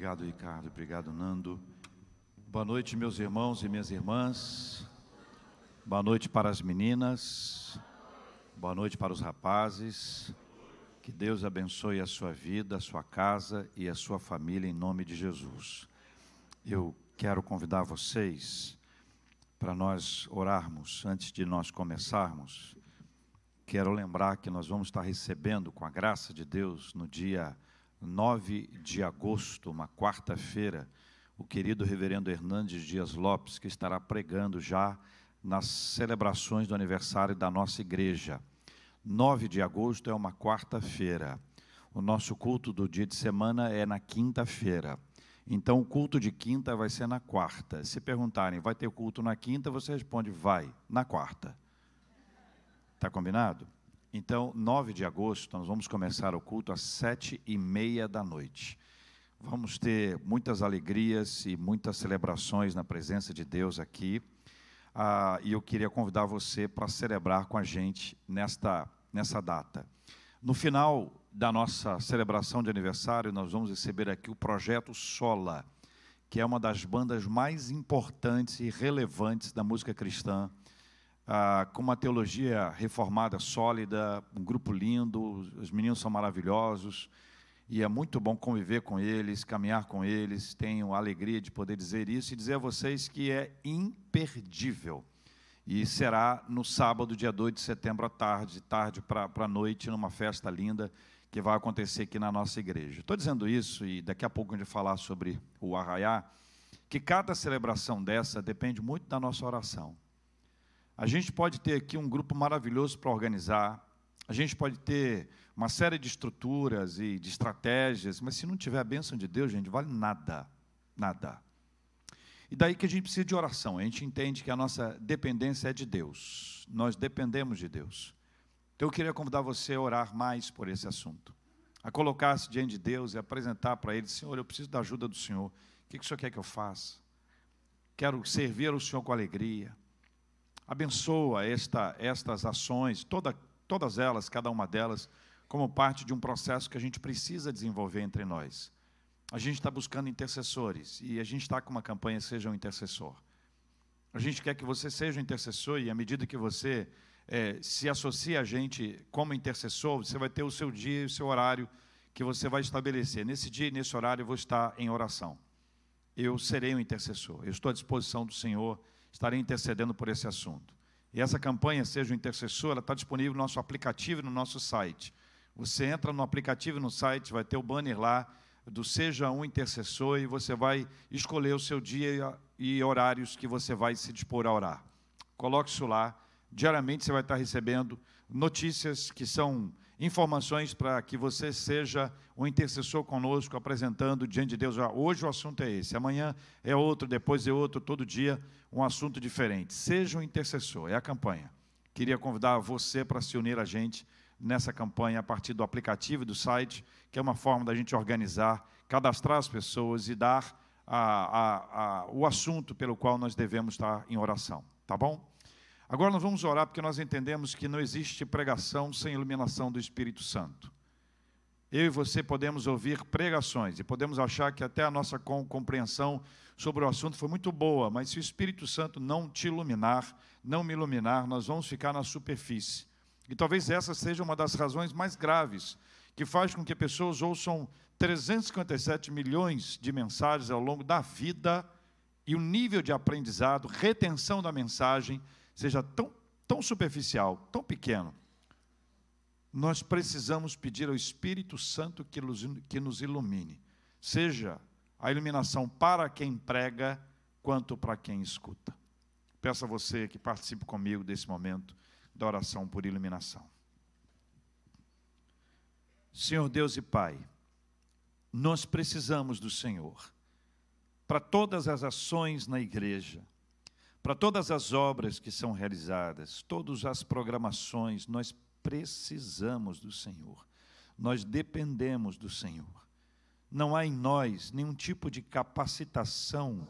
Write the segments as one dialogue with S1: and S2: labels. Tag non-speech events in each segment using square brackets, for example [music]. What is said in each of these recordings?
S1: Obrigado, Ricardo. Obrigado, Nando. Boa noite, meus irmãos e minhas irmãs. Boa noite para as meninas. Boa noite para os rapazes. Que Deus abençoe a sua vida, a sua casa e a sua família em nome de Jesus. Eu quero convidar vocês para nós orarmos antes de nós começarmos. Quero lembrar que nós vamos estar recebendo, com a graça de Deus, no dia 9 de agosto, uma quarta-feira, o querido reverendo Hernandes Dias Lopes, que estará pregando já nas celebrações do aniversário da nossa igreja. 9 de agosto é uma quarta-feira. O nosso culto do dia de semana é na quinta-feira. Então, o culto de quinta vai ser na quarta. Se perguntarem, vai ter culto na quinta, você responde, vai, na quarta. Está combinado? Então, 9 de agosto, nós vamos começar o culto às sete e meia da noite. Vamos ter muitas alegrias e muitas celebrações na presença de Deus aqui. Ah, e eu queria convidar você para celebrar com a gente nesta, nessa data. No final da nossa celebração de aniversário, nós vamos receber aqui o projeto Sola, que é uma das bandas mais importantes e relevantes da música cristã ah, com uma teologia reformada sólida, um grupo lindo, os meninos são maravilhosos, e é muito bom conviver com eles, caminhar com eles. Tenho a alegria de poder dizer isso e dizer a vocês que é imperdível. E será no sábado, dia 2 de setembro, à tarde, tarde para a noite, numa festa linda que vai acontecer aqui na nossa igreja. Estou dizendo isso, e daqui a pouco a gente vai falar sobre o arraiá, que cada celebração dessa depende muito da nossa oração. A gente pode ter aqui um grupo maravilhoso para organizar, a gente pode ter uma série de estruturas e de estratégias, mas se não tiver a bênção de Deus, gente, vale nada, nada. E daí que a gente precisa de oração, a gente entende que a nossa dependência é de Deus, nós dependemos de Deus. Então eu queria convidar você a orar mais por esse assunto, a colocar-se diante de Deus e apresentar para Ele: Senhor, eu preciso da ajuda do Senhor, o que, que o Senhor quer que eu faça? Quero servir ao Senhor com alegria. Abençoa esta, estas ações, toda, todas elas, cada uma delas, como parte de um processo que a gente precisa desenvolver entre nós. A gente está buscando intercessores e a gente está com uma campanha Seja um Intercessor. A gente quer que você seja um intercessor e à medida que você é, se associa a gente como intercessor, você vai ter o seu dia e o seu horário que você vai estabelecer. Nesse dia e nesse horário eu vou estar em oração. Eu serei um intercessor. Eu estou à disposição do Senhor estarei intercedendo por esse assunto. E essa campanha, Seja o Intercessor, ela está disponível no nosso aplicativo e no nosso site. Você entra no aplicativo e no site, vai ter o banner lá do Seja um Intercessor e você vai escolher o seu dia e horários que você vai se dispor a orar. Coloque isso lá. Diariamente você vai estar recebendo notícias que são informações para que você seja um intercessor conosco, apresentando diante de Deus. Hoje o assunto é esse, amanhã é outro, depois é outro, todo dia um assunto diferente. Seja um intercessor, é a campanha. Queria convidar você para se unir a gente nessa campanha a partir do aplicativo e do site, que é uma forma da gente organizar, cadastrar as pessoas e dar a, a, a, o assunto pelo qual nós devemos estar em oração. Tá bom? Agora nós vamos orar porque nós entendemos que não existe pregação sem iluminação do Espírito Santo. Eu e você podemos ouvir pregações e podemos achar que até a nossa compreensão sobre o assunto foi muito boa, mas se o Espírito Santo não te iluminar, não me iluminar, nós vamos ficar na superfície. E talvez essa seja uma das razões mais graves que faz com que pessoas ouçam 357 milhões de mensagens ao longo da vida e o nível de aprendizado, retenção da mensagem seja tão, tão superficial, tão pequeno, nós precisamos pedir ao Espírito Santo que nos, que nos ilumine, seja a iluminação para quem prega, quanto para quem escuta. Peço a você que participe comigo desse momento da oração por iluminação. Senhor Deus e Pai, nós precisamos do Senhor para todas as ações na igreja, para todas as obras que são realizadas, todas as programações, nós precisamos do Senhor. Nós dependemos do Senhor. Não há em nós nenhum tipo de capacitação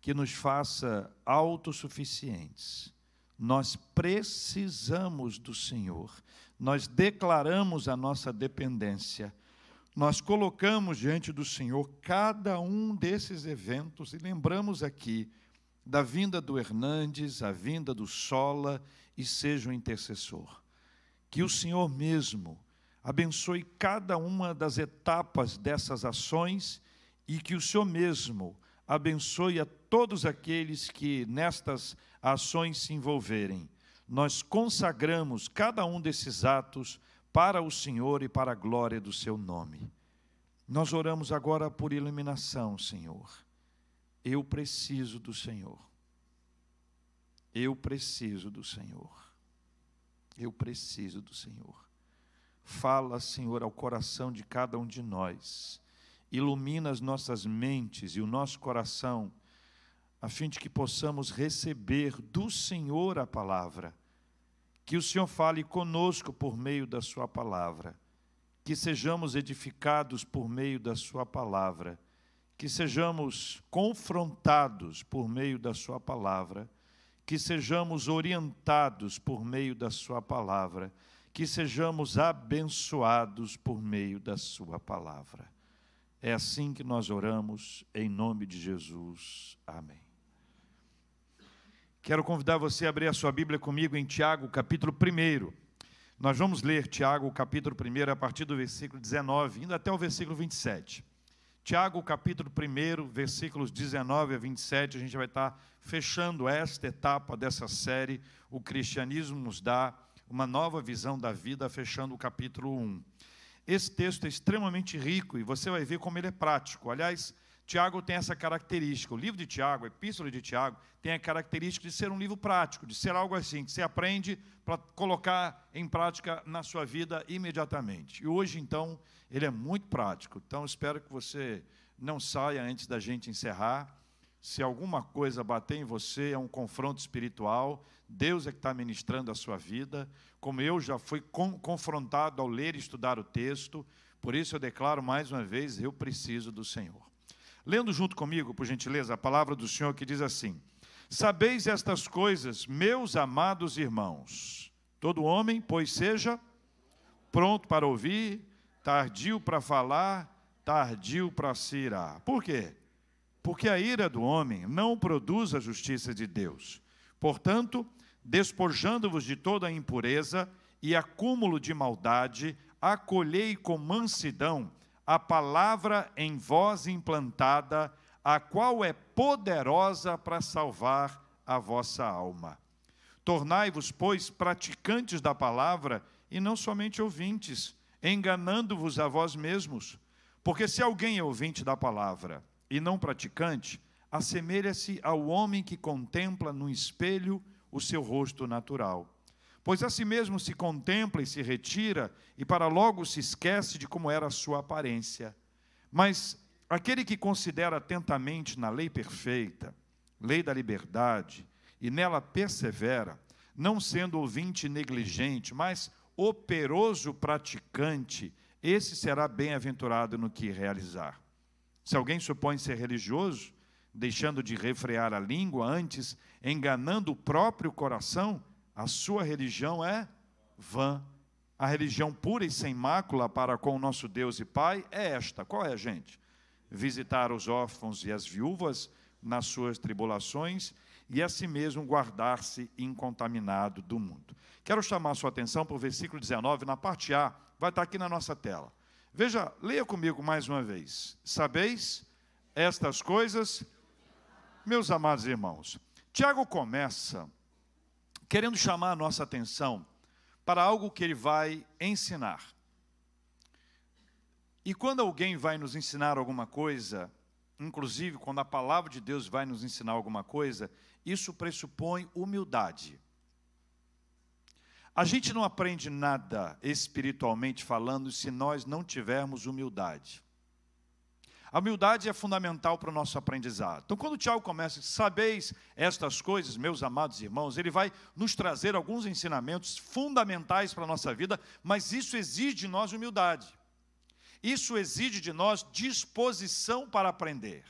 S1: que nos faça autossuficientes. Nós precisamos do Senhor. Nós declaramos a nossa dependência. nós colocamos diante do Senhor cada um desses eventos e lembramos aqui da vinda do Hernandes, a vinda do Sola e seja o intercessor. Que o Senhor mesmo abençoe cada uma das etapas dessas ações e que o Senhor mesmo abençoe a todos aqueles que nestas ações se envolverem. Nós consagramos cada um desses atos para o Senhor e para a glória do seu nome. Nós oramos agora por iluminação, Senhor. Eu preciso do Senhor. Eu preciso do Senhor. Eu preciso do Senhor. Fala, Senhor, ao coração de cada um de nós. Ilumina as nossas mentes e o nosso coração, a fim de que possamos receber do Senhor a palavra que o Senhor fale conosco por meio da Sua palavra, que sejamos edificados por meio da Sua palavra, que sejamos confrontados por meio da Sua palavra, que sejamos orientados por meio da Sua palavra, que sejamos abençoados por meio da Sua palavra. É assim que nós oramos, em nome de Jesus. Amém. Quero convidar você a abrir a sua Bíblia comigo em Tiago, capítulo 1. Nós vamos ler Tiago, capítulo 1, a partir do versículo 19, indo até o versículo 27. Tiago, capítulo 1, versículos 19 a 27, a gente vai estar fechando esta etapa dessa série. O cristianismo nos dá uma nova visão da vida, fechando o capítulo 1. Esse texto é extremamente rico e você vai ver como ele é prático. Aliás, Tiago tem essa característica. O livro de Tiago, a epístola de Tiago, tem a característica de ser um livro prático, de ser algo assim, que você aprende para colocar em prática na sua vida imediatamente. E hoje, então, ele é muito prático. Então, espero que você não saia antes da gente encerrar. Se alguma coisa bater em você, é um confronto espiritual, Deus é que está ministrando a sua vida. Como eu já fui confrontado ao ler e estudar o texto, por isso eu declaro mais uma vez: eu preciso do Senhor. Lendo junto comigo, por gentileza, a palavra do Senhor que diz assim: Sabeis estas coisas, meus amados irmãos. Todo homem, pois seja pronto para ouvir, tardio para falar, tardio para se irar. Por quê? Porque a ira do homem não produz a justiça de Deus. Portanto, despojando-vos de toda a impureza e acúmulo de maldade, acolhei com mansidão a palavra em vós implantada, a qual é poderosa para salvar a vossa alma. Tornai-vos, pois, praticantes da palavra e não somente ouvintes, enganando-vos a vós mesmos. Porque se alguém é ouvinte da palavra e não praticante, assemelha-se ao homem que contempla no espelho o seu rosto natural Pois a si mesmo se contempla e se retira, e para logo se esquece de como era a sua aparência. Mas aquele que considera atentamente na lei perfeita, lei da liberdade, e nela persevera, não sendo ouvinte negligente, mas operoso praticante, esse será bem-aventurado no que realizar. Se alguém supõe ser religioso, deixando de refrear a língua, antes enganando o próprio coração, a sua religião é vã. A religião pura e sem mácula para com o nosso Deus e Pai é esta. Qual é, gente? Visitar os órfãos e as viúvas nas suas tribulações e a si mesmo guardar-se incontaminado do mundo. Quero chamar a sua atenção para o versículo 19, na parte A, vai estar aqui na nossa tela. Veja, leia comigo mais uma vez. Sabeis estas coisas, meus amados irmãos. Tiago começa querendo chamar a nossa atenção para algo que ele vai ensinar. E quando alguém vai nos ensinar alguma coisa, inclusive quando a palavra de Deus vai nos ensinar alguma coisa, isso pressupõe humildade. A gente não aprende nada espiritualmente falando se nós não tivermos humildade. A humildade é fundamental para o nosso aprendizado. Então, quando o Tiago começa, sabeis estas coisas, meus amados irmãos, ele vai nos trazer alguns ensinamentos fundamentais para a nossa vida, mas isso exige de nós humildade. Isso exige de nós disposição para aprender.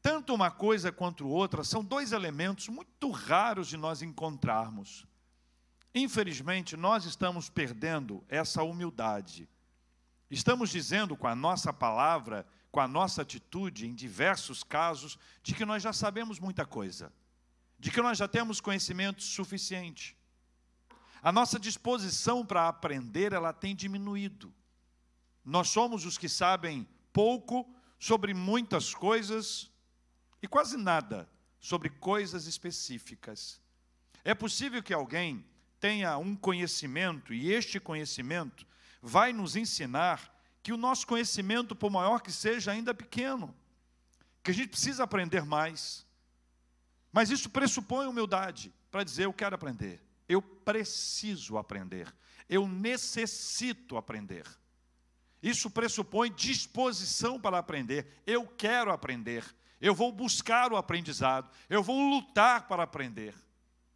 S1: Tanto uma coisa quanto outra são dois elementos muito raros de nós encontrarmos. Infelizmente, nós estamos perdendo essa humildade Estamos dizendo com a nossa palavra, com a nossa atitude, em diversos casos, de que nós já sabemos muita coisa, de que nós já temos conhecimento suficiente. A nossa disposição para aprender, ela tem diminuído. Nós somos os que sabem pouco sobre muitas coisas e quase nada sobre coisas específicas. É possível que alguém tenha um conhecimento e este conhecimento vai nos ensinar que o nosso conhecimento, por maior que seja, ainda é pequeno, que a gente precisa aprender mais. Mas isso pressupõe humildade para dizer: eu quero aprender, eu preciso aprender, eu necessito aprender. Isso pressupõe disposição para aprender. Eu quero aprender. Eu vou buscar o aprendizado. Eu vou lutar para aprender.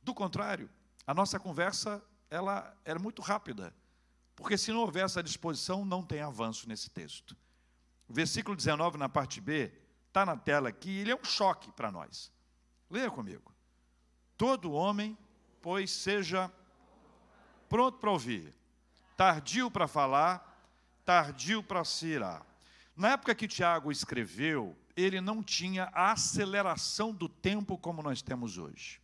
S1: Do contrário, a nossa conversa ela era muito rápida. Porque se não houver essa disposição, não tem avanço nesse texto. O versículo 19, na parte B, está na tela aqui, ele é um choque para nós. Leia comigo. Todo homem, pois, seja pronto para ouvir, tardio para falar, tardio para se irar. Na época que Tiago escreveu, ele não tinha a aceleração do tempo como nós temos hoje.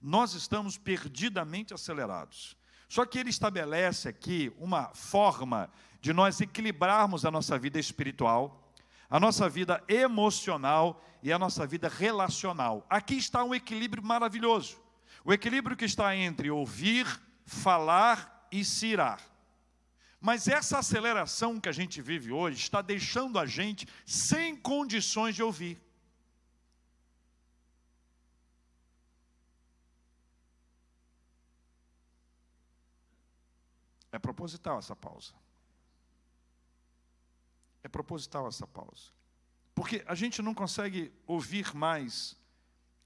S1: Nós estamos perdidamente acelerados. Só que ele estabelece aqui uma forma de nós equilibrarmos a nossa vida espiritual, a nossa vida emocional e a nossa vida relacional. Aqui está um equilíbrio maravilhoso. O equilíbrio que está entre ouvir, falar e se irar. Mas essa aceleração que a gente vive hoje está deixando a gente sem condições de ouvir. É proposital essa pausa. É proposital essa pausa. Porque a gente não consegue ouvir mais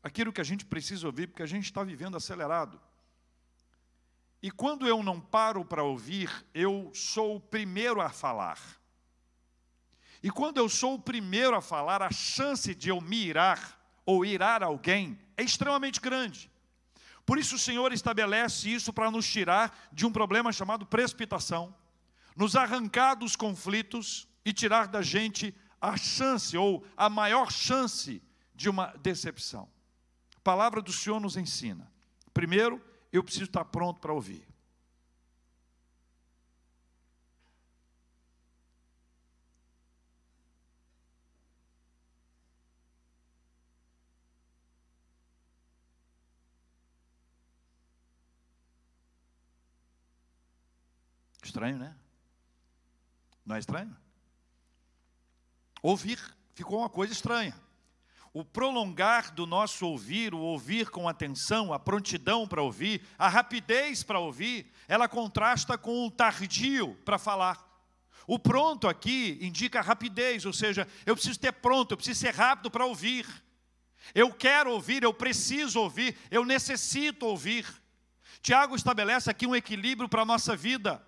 S1: aquilo que a gente precisa ouvir, porque a gente está vivendo acelerado. E quando eu não paro para ouvir, eu sou o primeiro a falar. E quando eu sou o primeiro a falar, a chance de eu me irar ou irar alguém é extremamente grande. Por isso o Senhor estabelece isso para nos tirar de um problema chamado precipitação, nos arrancar dos conflitos e tirar da gente a chance ou a maior chance de uma decepção. A palavra do Senhor nos ensina. Primeiro, eu preciso estar pronto para ouvir. Estranho, né? Não é estranho? Ouvir ficou uma coisa estranha o prolongar do nosso ouvir, o ouvir com atenção, a prontidão para ouvir, a rapidez para ouvir, ela contrasta com o tardio para falar. O pronto aqui indica rapidez, ou seja, eu preciso ter pronto, eu preciso ser rápido para ouvir. Eu quero ouvir, eu preciso ouvir, eu necessito ouvir. Tiago estabelece aqui um equilíbrio para a nossa vida.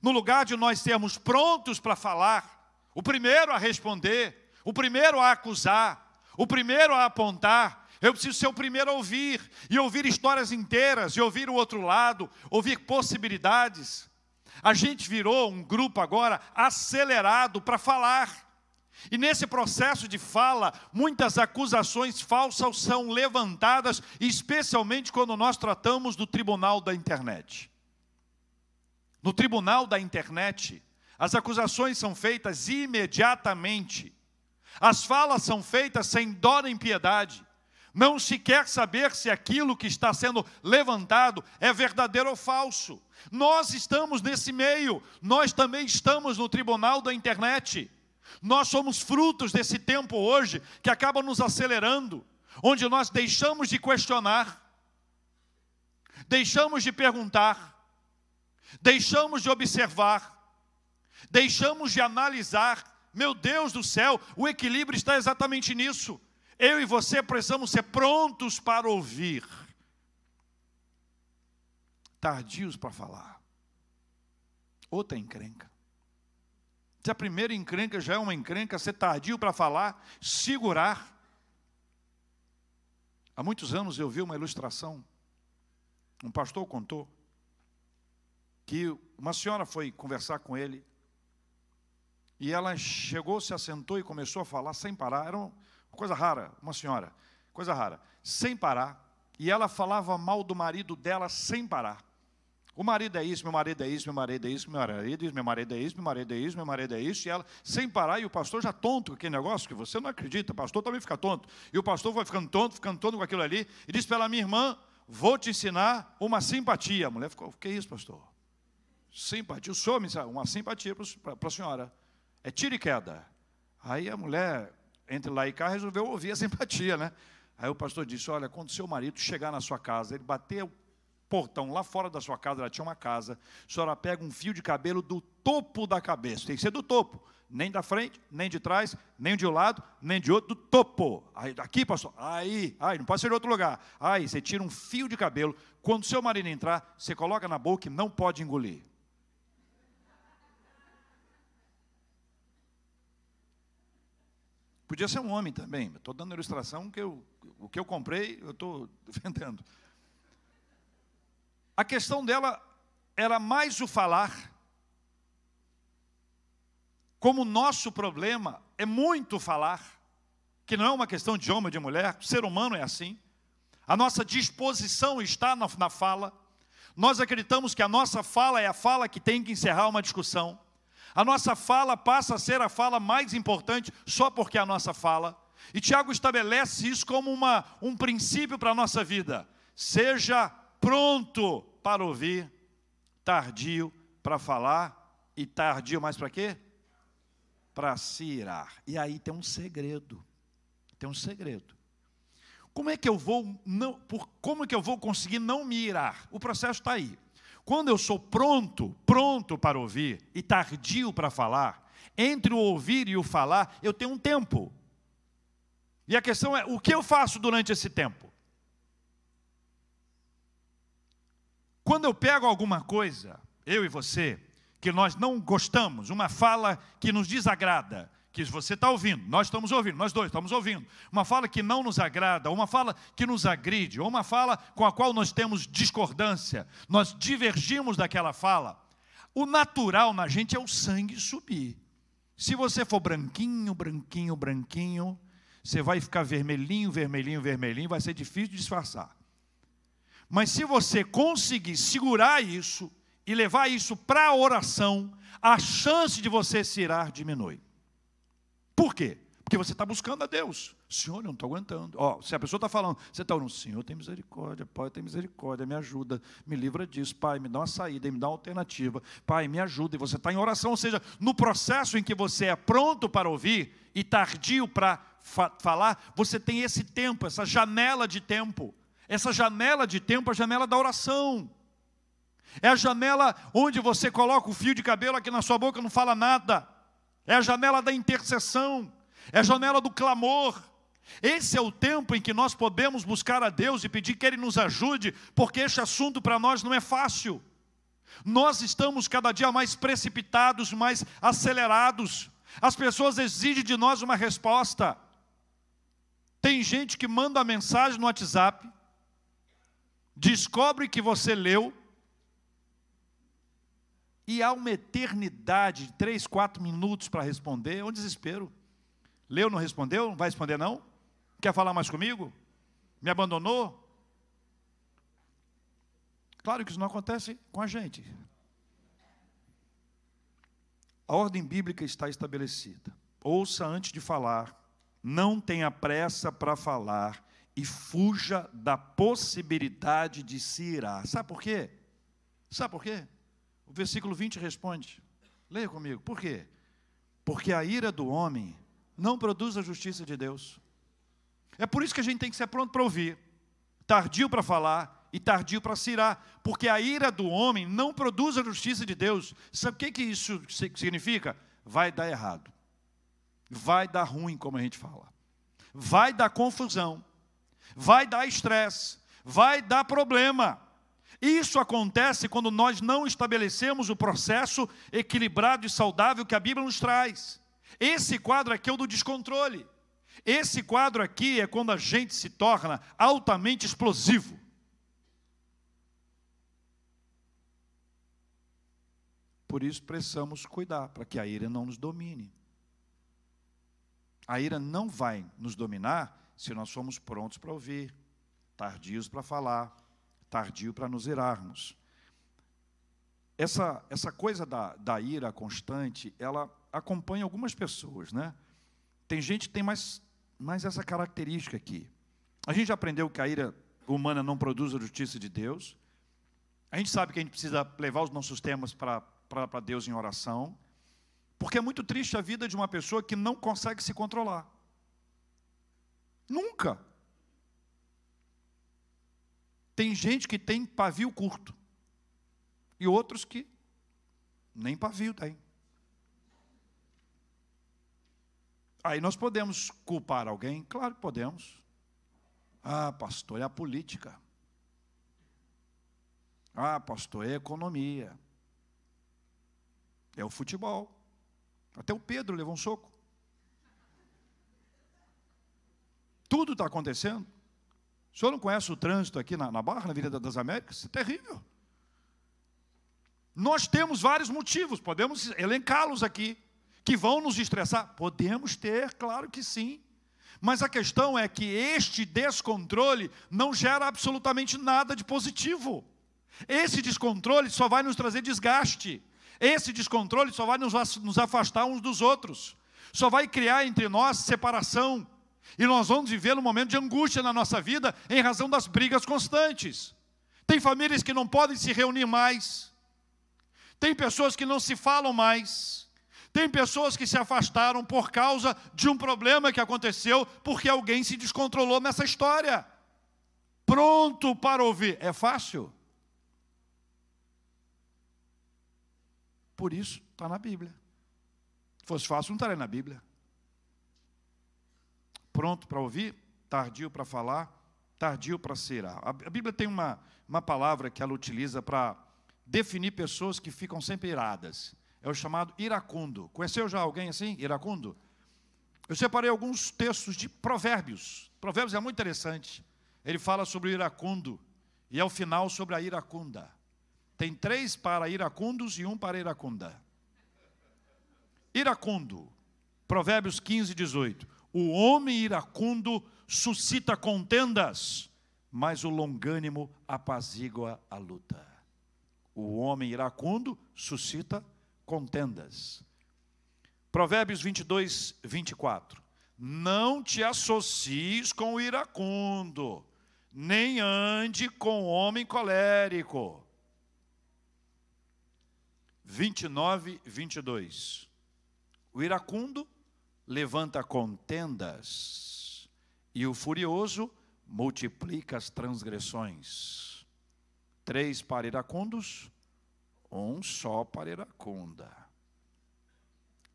S1: No lugar de nós sermos prontos para falar, o primeiro a responder, o primeiro a acusar, o primeiro a apontar, eu preciso ser o primeiro a ouvir, e ouvir histórias inteiras, e ouvir o outro lado, ouvir possibilidades. A gente virou um grupo agora acelerado para falar. E nesse processo de fala, muitas acusações falsas são levantadas, especialmente quando nós tratamos do tribunal da internet. No tribunal da internet, as acusações são feitas imediatamente. As falas são feitas sem dó nem piedade. Não se quer saber se aquilo que está sendo levantado é verdadeiro ou falso. Nós estamos nesse meio, nós também estamos no tribunal da internet. Nós somos frutos desse tempo hoje que acaba nos acelerando, onde nós deixamos de questionar, deixamos de perguntar, deixamos de observar, deixamos de analisar meu Deus do céu, o equilíbrio está exatamente nisso. Eu e você precisamos ser prontos para ouvir, tardios para falar. Outra encrenca. Se a primeira encrenca já é uma encrenca, ser tardio para falar, segurar. Há muitos anos eu vi uma ilustração, um pastor contou, que uma senhora foi conversar com ele E ela chegou, se assentou e começou a falar sem parar. Era uma coisa rara, uma senhora, coisa rara, sem parar. E ela falava mal do marido dela sem parar. O marido é isso, meu marido é isso, meu marido é isso, meu marido é isso, meu marido é isso, meu marido é isso, meu marido é isso, e ela sem parar, e o pastor já tonto com aquele negócio, que você não acredita, o pastor também fica tonto. E o pastor vai ficando tonto, ficando tonto com aquilo ali, e disse para ela, minha irmã, vou te ensinar uma simpatia. A mulher ficou, o que é isso, pastor? Simpatia, o senhor me uma simpatia para a senhora. É tiro e queda. Aí a mulher, entre lá e cá, resolveu ouvir a simpatia, né? Aí o pastor disse: Olha, quando seu marido chegar na sua casa, ele bater o portão lá fora da sua casa, ela tinha uma casa, a senhora pega um fio de cabelo do topo da cabeça, tem que ser do topo, nem da frente, nem de trás, nem de um lado, nem de outro, do topo. Aí, aqui, pastor, aí, aí, não pode ser de outro lugar. Aí, você tira um fio de cabelo, quando seu marido entrar, você coloca na boca e não pode engolir. Podia ser um homem também. Estou dando ilustração que eu, o que eu comprei, eu [laughs] estou vendendo. A questão dela era mais o falar. Como nosso problema é muito falar, que não é uma questão de homem ou de mulher, o ser humano é assim. A nossa disposição está na, na fala. Nós acreditamos que a nossa fala é a fala que tem que encerrar uma discussão. A nossa fala passa a ser a fala mais importante só porque é a nossa fala. E Tiago estabelece isso como uma, um princípio para a nossa vida. Seja pronto para ouvir, tardio para falar e tardio mais para quê? Para se irar. E aí tem um segredo. Tem um segredo. Como é que eu vou não, por, como é que eu vou conseguir não me irar? O processo está aí. Quando eu sou pronto, pronto para ouvir e tardio para falar, entre o ouvir e o falar, eu tenho um tempo. E a questão é: o que eu faço durante esse tempo? Quando eu pego alguma coisa, eu e você, que nós não gostamos, uma fala que nos desagrada, que você está ouvindo, nós estamos ouvindo, nós dois estamos ouvindo. Uma fala que não nos agrada, uma fala que nos agride, ou uma fala com a qual nós temos discordância, nós divergimos daquela fala. O natural na gente é o sangue subir. Se você for branquinho, branquinho, branquinho, você vai ficar vermelhinho, vermelhinho, vermelhinho, vai ser difícil de disfarçar. Mas se você conseguir segurar isso e levar isso para a oração, a chance de você se irar diminui. Por quê? Porque você está buscando a Deus. Senhor, eu não estou aguentando. Ó, se a pessoa está falando, você está orando, Senhor, tem misericórdia, Pai, tem misericórdia, me ajuda, me livra disso, Pai, me dá uma saída, me dá uma alternativa, Pai, me ajuda. E você está em oração, ou seja, no processo em que você é pronto para ouvir e tardio para fa falar, você tem esse tempo, essa janela de tempo. Essa janela de tempo é a janela da oração. É a janela onde você coloca o fio de cabelo aqui na sua boca, não fala nada é a janela da intercessão, é a janela do clamor. Esse é o tempo em que nós podemos buscar a Deus e pedir que Ele nos ajude, porque este assunto para nós não é fácil. Nós estamos cada dia mais precipitados, mais acelerados. As pessoas exigem de nós uma resposta. Tem gente que manda a mensagem no WhatsApp, descobre que você leu, e há uma eternidade de três, quatro minutos para responder, é um desespero. Leu, não respondeu? Não vai responder, não? Quer falar mais comigo? Me abandonou? Claro que isso não acontece com a gente. A ordem bíblica está estabelecida. Ouça antes de falar, não tenha pressa para falar e fuja da possibilidade de se irar. Sabe por quê? Sabe por quê? O versículo 20 responde. Leia comigo. Por quê? Porque a ira do homem não produz a justiça de Deus. É por isso que a gente tem que ser pronto para ouvir, tardio para falar e tardio para se irar, porque a ira do homem não produz a justiça de Deus. Sabe o que, que isso significa? Vai dar errado, vai dar ruim, como a gente fala, vai dar confusão, vai dar estresse, vai dar problema. Isso acontece quando nós não estabelecemos o processo equilibrado e saudável que a Bíblia nos traz. Esse quadro aqui é o do descontrole. Esse quadro aqui é quando a gente se torna altamente explosivo. Por isso precisamos cuidar para que a ira não nos domine. A ira não vai nos dominar se nós formos prontos para ouvir, tardios para falar, tardio para nos irarmos. Essa, essa coisa da, da ira constante, ela acompanha algumas pessoas, né? Tem gente que tem mais, mais essa característica aqui. A gente já aprendeu que a ira humana não produz a justiça de Deus. A gente sabe que a gente precisa levar os nossos temas para Deus em oração. Porque é muito triste a vida de uma pessoa que não consegue se controlar. Nunca. Tem gente que tem pavio curto. E outros que nem pavio tem. Aí nós podemos culpar alguém? Claro que podemos. Ah, pastor, é a política. Ah, pastor, é a economia. É o futebol. Até o Pedro levou um soco. Tudo está acontecendo. O senhor não conhece o trânsito aqui na, na Barra, na Avenida das Américas? É terrível. Nós temos vários motivos, podemos elencá-los aqui que vão nos estressar? Podemos ter, claro que sim. Mas a questão é que este descontrole não gera absolutamente nada de positivo. Esse descontrole só vai nos trazer desgaste. Esse descontrole só vai nos afastar uns dos outros. Só vai criar entre nós separação. E nós vamos viver um momento de angústia na nossa vida em razão das brigas constantes. Tem famílias que não podem se reunir mais. Tem pessoas que não se falam mais. Tem pessoas que se afastaram por causa de um problema que aconteceu porque alguém se descontrolou nessa história. Pronto para ouvir. É fácil? Por isso está na Bíblia. Se fosse fácil, não estaria na Bíblia. Pronto para ouvir, tardio para falar, tardio para ser. A Bíblia tem uma, uma palavra que ela utiliza para definir pessoas que ficam sempre iradas é o chamado iracundo. Conheceu já alguém assim, iracundo? Eu separei alguns textos de provérbios. Provérbios é muito interessante. Ele fala sobre o iracundo e ao final sobre a iracunda. Tem três para iracundos e um para iracunda. Iracundo, Provérbios 15, 18. O homem iracundo suscita contendas, mas o longânimo apazigua a luta. O homem iracundo suscita contendas. Provérbios 22, 24. Não te associes com o iracundo, nem ande com o homem colérico. 29, 22. O iracundo levanta contendas, e o furioso multiplica as transgressões. Três para iracundos, um só para iracunda.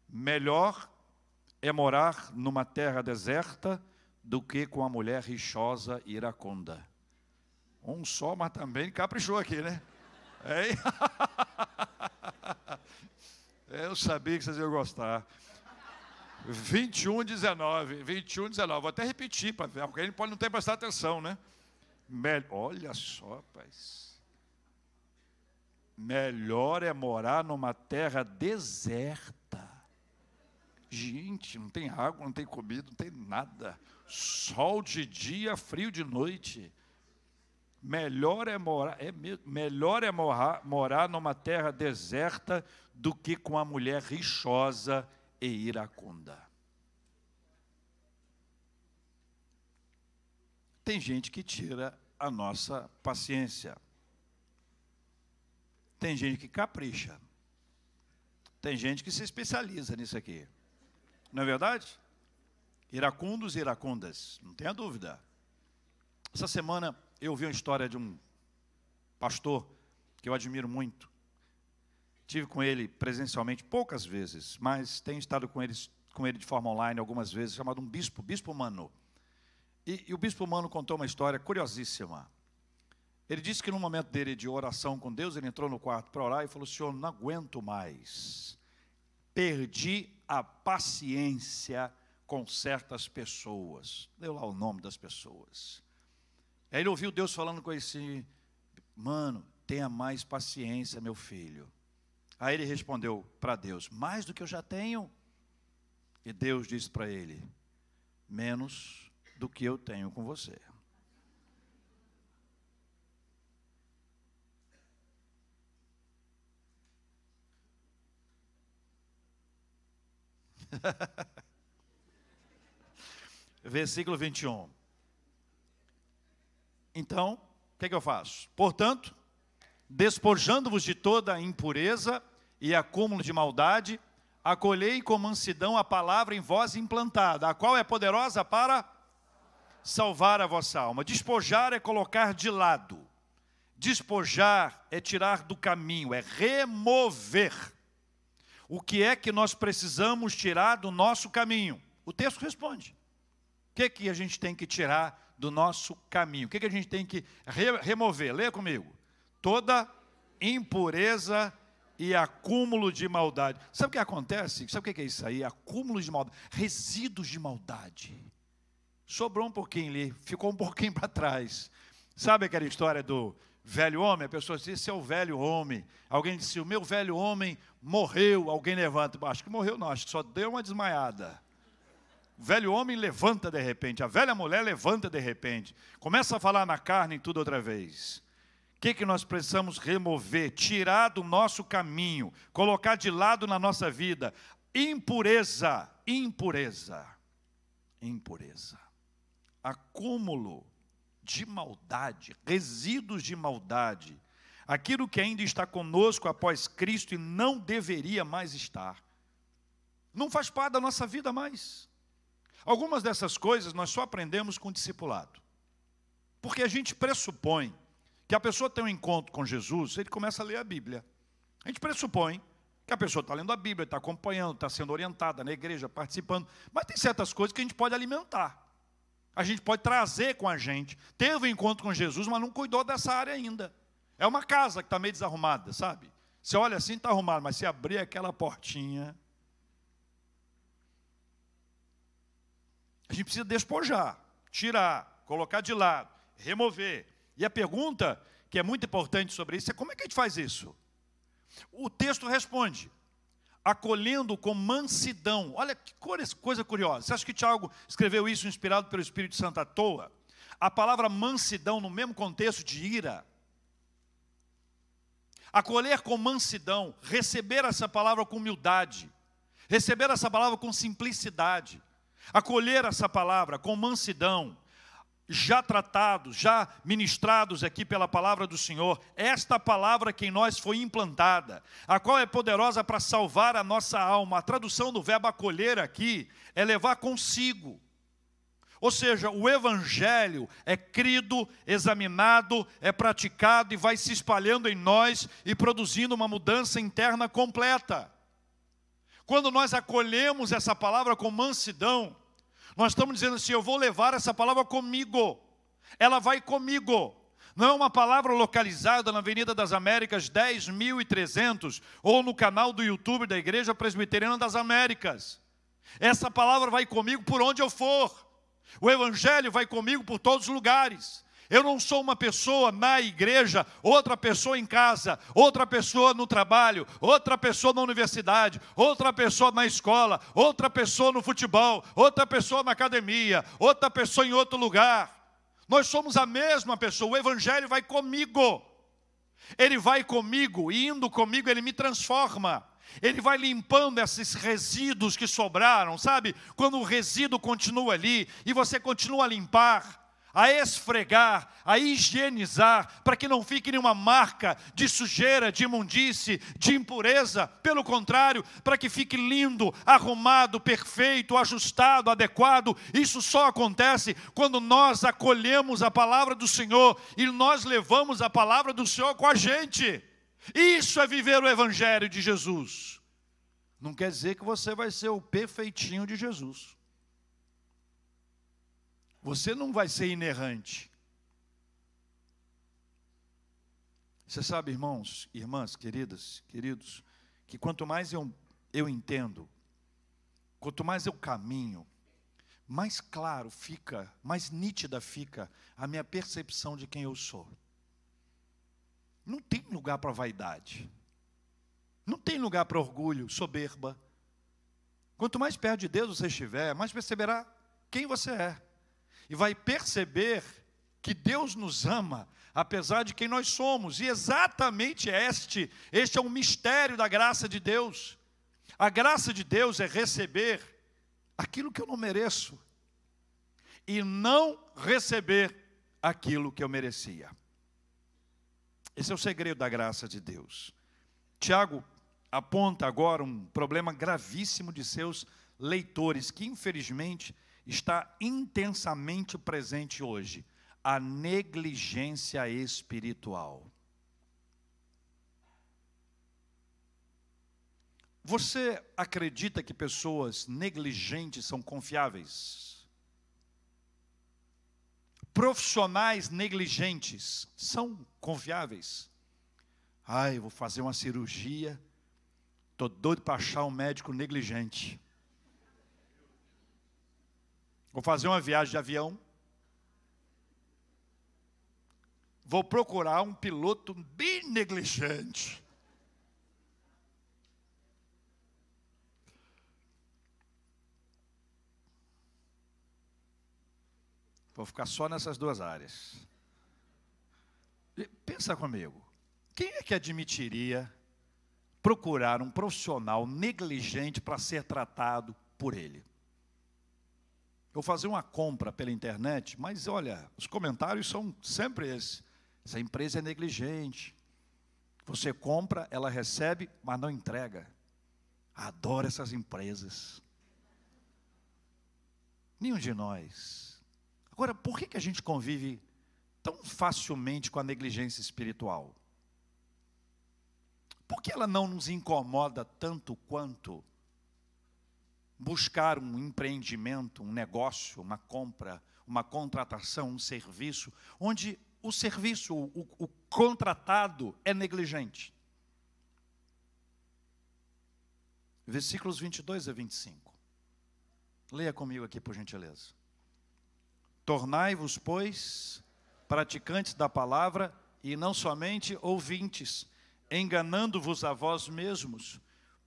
S1: Melhor é morar numa terra deserta do que com a mulher rixosa e iracunda. Um só, mas também caprichou aqui, né? [laughs] Eu sabia que vocês iam gostar. 21, 19. 21, 19. Vou até repetir ver. Alguém pode não ter prestado atenção, né? Olha só, rapaz. Melhor é morar numa terra deserta. Gente, não tem água, não tem comida, não tem nada. Sol de dia, frio de noite. Melhor é morar, é, melhor é morar, morar numa terra deserta do que com a mulher rixosa e iracunda. Tem gente que tira a nossa paciência. Tem gente que capricha. Tem gente que se especializa nisso aqui. Não é verdade? Iracundos e iracundas, não tenha dúvida. Essa semana eu ouvi uma história de um pastor que eu admiro muito. Tive com ele presencialmente poucas vezes, mas tenho estado com ele, com ele de forma online algumas vezes, chamado um bispo, Bispo Mano. E, e o Bispo Mano contou uma história curiosíssima. Ele disse que no momento dele de oração com Deus, ele entrou no quarto para orar e falou: Senhor, não aguento mais. Perdi a paciência com certas pessoas. Deu lá o nome das pessoas. Aí ele ouviu Deus falando com ele assim: Mano, tenha mais paciência, meu filho. Aí ele respondeu para Deus: Mais do que eu já tenho. E Deus disse para ele: Menos do que eu tenho com você. [laughs] Versículo 21. Então, o que, que eu faço? Portanto, despojando-vos de toda impureza e acúmulo de maldade, acolhei com mansidão a palavra em vós implantada, a qual é poderosa para salvar a vossa alma. Despojar é colocar de lado. Despojar é tirar do caminho, é remover. O que é que nós precisamos tirar do nosso caminho? O texto responde. O que, é que a gente tem que tirar do nosso caminho? O que, é que a gente tem que re remover? Leia comigo. Toda impureza e acúmulo de maldade. Sabe o que acontece? Sabe o que é isso aí? Acúmulo de maldade. Resíduos de maldade. Sobrou um pouquinho ali, ficou um pouquinho para trás. Sabe aquela história do velho homem? A pessoa disse, esse é o velho homem. Alguém disse, o meu velho homem morreu. Alguém levanta. Acho que morreu não, acho que só deu uma desmaiada. O velho homem levanta de repente, a velha mulher levanta de repente, começa a falar na carne e tudo outra vez. Que, que nós precisamos remover, tirar do nosso caminho, colocar de lado na nossa vida? Impureza, impureza, impureza, acúmulo de maldade, resíduos de maldade, aquilo que ainda está conosco após Cristo e não deveria mais estar, não faz parte da nossa vida mais. Algumas dessas coisas nós só aprendemos com o discipulado. Porque a gente pressupõe que a pessoa tem um encontro com Jesus, ele começa a ler a Bíblia. A gente pressupõe que a pessoa está lendo a Bíblia, está acompanhando, está sendo orientada na igreja, participando. Mas tem certas coisas que a gente pode alimentar. A gente pode trazer com a gente. Teve um encontro com Jesus, mas não cuidou dessa área ainda. É uma casa que está meio desarrumada, sabe? Você olha assim, está arrumado, mas se abrir aquela portinha, A gente precisa despojar, tirar, colocar de lado, remover. E a pergunta que é muito importante sobre isso é como é que a gente faz isso? O texto responde, acolhendo com mansidão. Olha que coisa curiosa. Você acha que Tiago escreveu isso inspirado pelo Espírito Santo à toa? A palavra mansidão, no mesmo contexto de ira, acolher com mansidão, receber essa palavra com humildade, receber essa palavra com simplicidade acolher essa palavra com mansidão, já tratados, já ministrados aqui pela palavra do Senhor, esta palavra que em nós foi implantada, a qual é poderosa para salvar a nossa alma. A tradução do verbo acolher aqui é levar consigo. Ou seja, o evangelho é crido, examinado, é praticado e vai se espalhando em nós e produzindo uma mudança interna completa. Quando nós acolhemos essa palavra com mansidão, nós estamos dizendo assim: eu vou levar essa palavra comigo, ela vai comigo. Não é uma palavra localizada na Avenida das Américas 10.300 ou no canal do YouTube da Igreja Presbiteriana das Américas. Essa palavra vai comigo por onde eu for. O Evangelho vai comigo por todos os lugares. Eu não sou uma pessoa na igreja, outra pessoa em casa, outra pessoa no trabalho, outra pessoa na universidade, outra pessoa na escola, outra pessoa no futebol, outra pessoa na academia, outra pessoa em outro lugar. Nós somos a mesma pessoa, o Evangelho vai comigo. Ele vai comigo, e indo comigo, ele me transforma. Ele vai limpando esses resíduos que sobraram, sabe? Quando o resíduo continua ali e você continua a limpar, a esfregar, a higienizar, para que não fique nenhuma marca de sujeira, de imundície, de impureza. Pelo contrário, para que fique lindo, arrumado, perfeito, ajustado, adequado. Isso só acontece quando nós acolhemos a palavra do Senhor e nós levamos a palavra do Senhor com a gente. Isso é viver o Evangelho de Jesus. Não quer dizer que você vai ser o perfeitinho de Jesus. Você não vai ser inerrante. Você sabe, irmãos, irmãs, queridas, queridos, que quanto mais eu, eu entendo, quanto mais eu caminho, mais claro fica, mais nítida fica a minha percepção de quem eu sou. Não tem lugar para vaidade. Não tem lugar para orgulho, soberba. Quanto mais perto de Deus você estiver, mais perceberá quem você é. E vai perceber que Deus nos ama, apesar de quem nós somos. E exatamente este, este é o mistério da graça de Deus. A graça de Deus é receber aquilo que eu não mereço e não receber aquilo que eu merecia. Esse é o segredo da graça de Deus. Tiago aponta agora um problema gravíssimo de seus leitores, que infelizmente está intensamente presente hoje: a negligência espiritual. Você acredita que pessoas negligentes são confiáveis? Profissionais negligentes são confiáveis? Ai, vou fazer uma cirurgia, estou doido para achar um médico negligente. Vou fazer uma viagem de avião, vou procurar um piloto bem negligente. Vou ficar só nessas duas áreas. Pensa comigo. Quem é que admitiria procurar um profissional negligente para ser tratado por ele? Eu fazer uma compra pela internet, mas olha, os comentários são sempre esses. Essa empresa é negligente. Você compra, ela recebe, mas não entrega. Adoro essas empresas. Nenhum de nós Agora, por que, que a gente convive tão facilmente com a negligência espiritual? Por que ela não nos incomoda tanto quanto buscar um empreendimento, um negócio, uma compra, uma contratação, um serviço, onde o serviço, o, o contratado é negligente? Versículos 22 a 25. Leia comigo aqui, por gentileza. Tornai-vos, pois, praticantes da palavra e não somente ouvintes, enganando-vos a vós mesmos.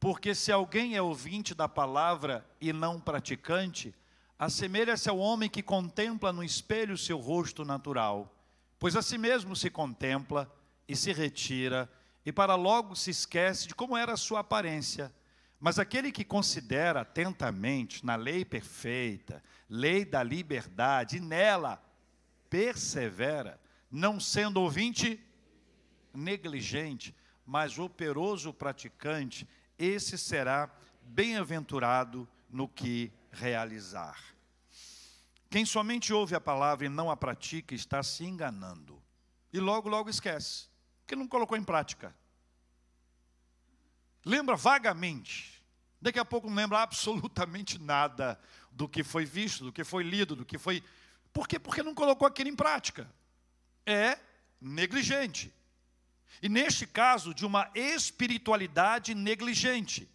S1: Porque se alguém é ouvinte da palavra e não praticante, assemelha-se ao homem que contempla no espelho seu rosto natural, pois a si mesmo se contempla e se retira, e para logo se esquece de como era a sua aparência. Mas aquele que considera atentamente na lei perfeita, lei da liberdade, e nela persevera, não sendo ouvinte negligente, mas operoso praticante, esse será bem-aventurado no que realizar. Quem somente ouve a palavra e não a pratica está se enganando. E logo, logo esquece, que não colocou em prática. Lembra vagamente. Daqui a pouco não lembra absolutamente [laughs] nada do que foi visto, do que foi lido, do que foi. Por quê? Porque não colocou aquilo em prática. É negligente. E neste caso, de uma espiritualidade negligente.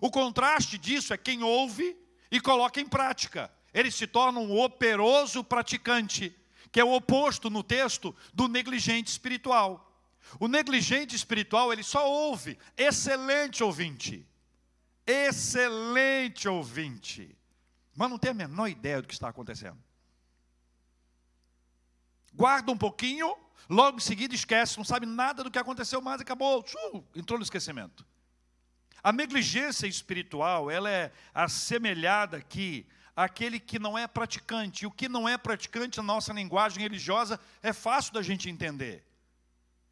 S1: O contraste disso é quem ouve e coloca em prática. Ele se torna um operoso praticante, que é o oposto no texto do negligente espiritual. O negligente espiritual, ele só ouve, excelente ouvinte. Excelente ouvinte mas não tem a menor ideia do que está acontecendo. Guarda um pouquinho, logo em seguida esquece, não sabe nada do que aconteceu mais, acabou, uh, entrou no esquecimento. A negligência espiritual, ela é assemelhada aqui àquele que não é praticante. E o que não é praticante na nossa linguagem religiosa é fácil da gente entender.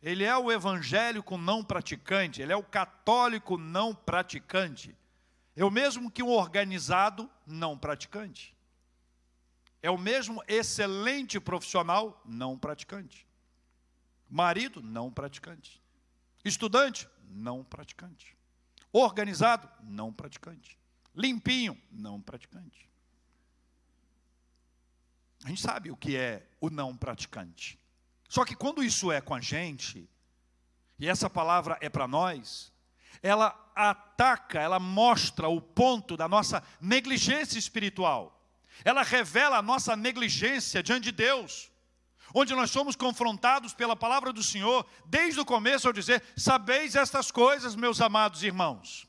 S1: Ele é o evangélico não praticante, ele é o católico não praticante. É o mesmo que um organizado não praticante. É o mesmo excelente profissional não praticante. Marido não praticante. Estudante não praticante. Organizado não praticante. Limpinho não praticante. A gente sabe o que é o não praticante. Só que quando isso é com a gente, e essa palavra é para nós, ela ataca, ela mostra o ponto da nossa negligência espiritual. Ela revela a nossa negligência diante de Deus. Onde nós somos confrontados pela palavra do Senhor, desde o começo ao dizer: Sabeis estas coisas, meus amados irmãos.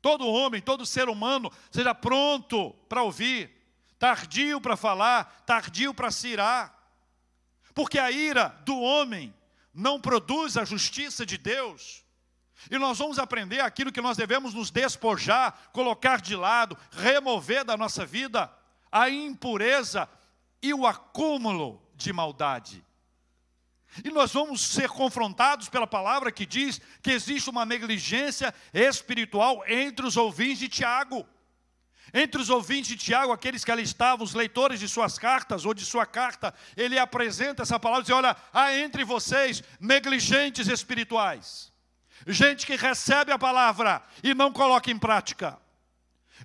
S1: Todo homem, todo ser humano, seja pronto para ouvir, tardio para falar, tardio para se irar. Porque a ira do homem não produz a justiça de Deus. E nós vamos aprender aquilo que nós devemos nos despojar, colocar de lado, remover da nossa vida a impureza e o acúmulo de maldade. E nós vamos ser confrontados pela palavra que diz que existe uma negligência espiritual entre os ouvintes de Tiago. Entre os ouvintes de Tiago, aqueles que ali estavam, os leitores de suas cartas ou de sua carta, ele apresenta essa palavra e diz: Olha, há entre vocês negligentes espirituais, gente que recebe a palavra e não coloca em prática,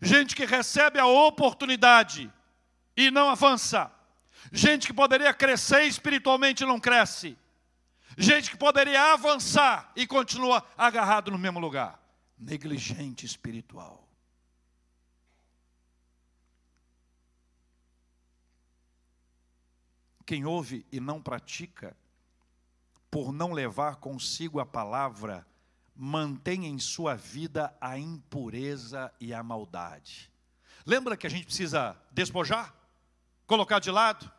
S1: gente que recebe a oportunidade e não avança, gente que poderia crescer espiritualmente não cresce, gente que poderia avançar e continua agarrado no mesmo lugar. Negligente espiritual. Quem ouve e não pratica, por não levar consigo a palavra, mantém em sua vida a impureza e a maldade. Lembra que a gente precisa despojar? Colocar de lado?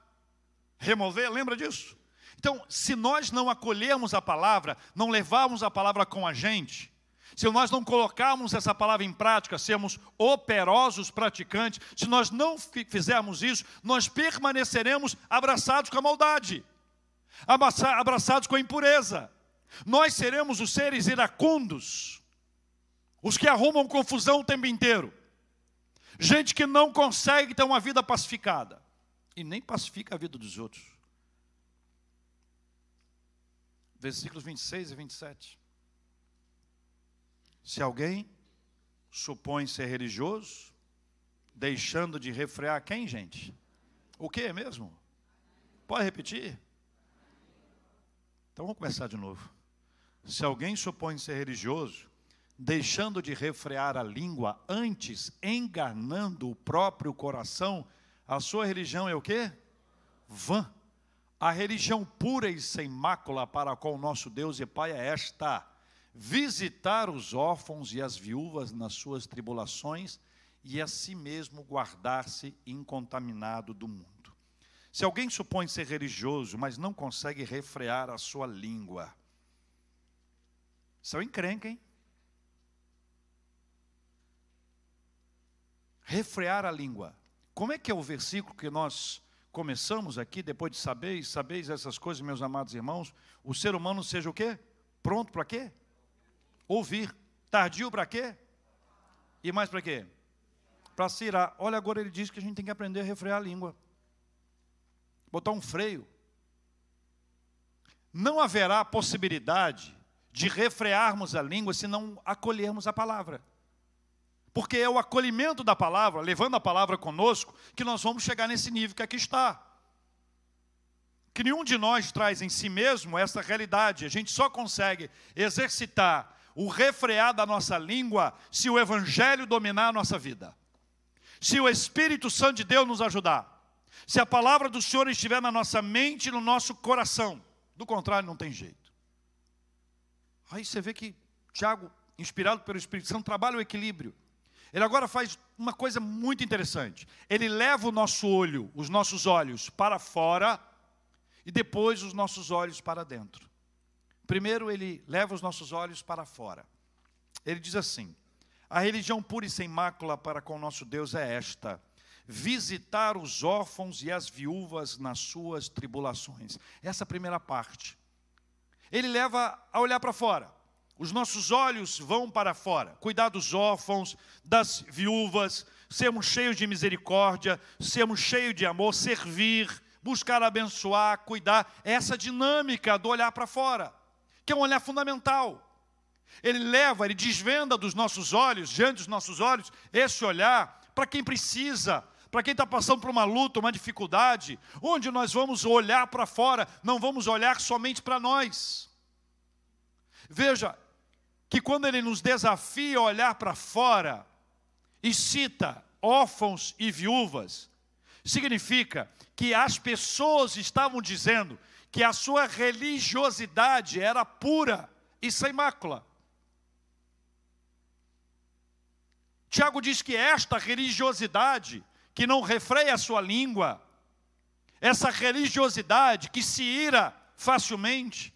S1: Remover? Lembra disso? Então, se nós não acolhermos a palavra, não levarmos a palavra com a gente, se nós não colocarmos essa palavra em prática, sermos operosos praticantes, se nós não fizermos isso, nós permaneceremos abraçados com a maldade, abraçados com a impureza. Nós seremos os seres iracundos, os que arrumam confusão o tempo inteiro. Gente que não consegue ter uma vida pacificada e nem pacifica a vida dos outros. Versículos 26 e 27. Se alguém supõe ser religioso, deixando de refrear quem, gente? O que mesmo? Pode repetir? Então vamos começar de novo. Se alguém supõe ser religioso, deixando de refrear a língua, antes enganando o próprio coração, a sua religião é o quê? Vã. A religião pura e sem mácula para a qual nosso Deus e Pai é esta: visitar os órfãos e as viúvas nas suas tribulações e a si mesmo guardar-se incontaminado do mundo. Se alguém supõe ser religioso, mas não consegue refrear a sua língua, são encrenca, hein? Refrear a língua. Como é que é o versículo que nós começamos aqui, depois de sabeis, sabeis essas coisas, meus amados irmãos, o ser humano seja o quê? Pronto para quê? Ouvir. Tardio para quê? E mais para quê? Para se irar. Olha, agora ele diz que a gente tem que aprender a refrear a língua. Botar um freio. Não haverá possibilidade de refrearmos a língua se não acolhermos a palavra. Porque é o acolhimento da palavra, levando a palavra conosco, que nós vamos chegar nesse nível que aqui está. Que nenhum de nós traz em si mesmo essa realidade. A gente só consegue exercitar o refrear da nossa língua se o Evangelho dominar a nossa vida. Se o Espírito Santo de Deus nos ajudar. Se a palavra do Senhor estiver na nossa mente e no nosso coração. Do contrário, não tem jeito. Aí você vê que Tiago, inspirado pelo Espírito Santo, trabalha o equilíbrio. Ele agora faz uma coisa muito interessante. Ele leva o nosso olho, os nossos olhos para fora e depois os nossos olhos para dentro. Primeiro, ele leva os nossos olhos para fora. Ele diz assim: A religião pura e sem mácula para com nosso Deus é esta: visitar os órfãos e as viúvas nas suas tribulações. Essa é a primeira parte. Ele leva a olhar para fora. Os nossos olhos vão para fora. Cuidar dos órfãos, das viúvas, sermos cheios de misericórdia, sermos cheios de amor, servir, buscar abençoar, cuidar. Essa dinâmica do olhar para fora que é um olhar fundamental. Ele leva, ele desvenda dos nossos olhos, diante dos nossos olhos, esse olhar para quem precisa, para quem está passando por uma luta, uma dificuldade, onde nós vamos olhar para fora, não vamos olhar somente para nós. Veja que quando ele nos desafia a olhar para fora e cita órfãos e viúvas, Significa que as pessoas estavam dizendo que a sua religiosidade era pura e sem mácula. Tiago diz que esta religiosidade, que não refreia a sua língua, essa religiosidade que se ira facilmente,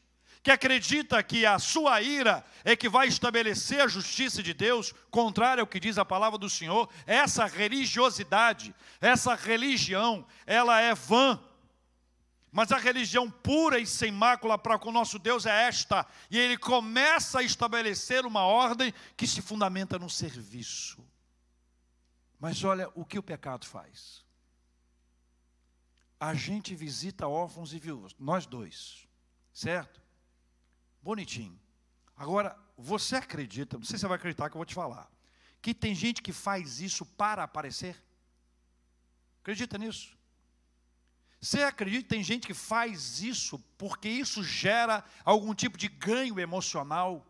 S1: que acredita que a sua ira é que vai estabelecer a justiça de Deus, contrário ao que diz a palavra do Senhor, essa religiosidade, essa religião, ela é vã. Mas a religião pura e sem mácula para com o nosso Deus é esta, e ele começa a estabelecer uma ordem que se fundamenta no serviço. Mas olha o que o pecado faz. A gente visita órfãos e viúvas, nós dois, certo? Bonitinho. Agora, você acredita, não sei se você vai acreditar que eu vou te falar, que tem gente que faz isso para aparecer? Acredita nisso? Você acredita que tem gente que faz isso porque isso gera algum tipo de ganho emocional?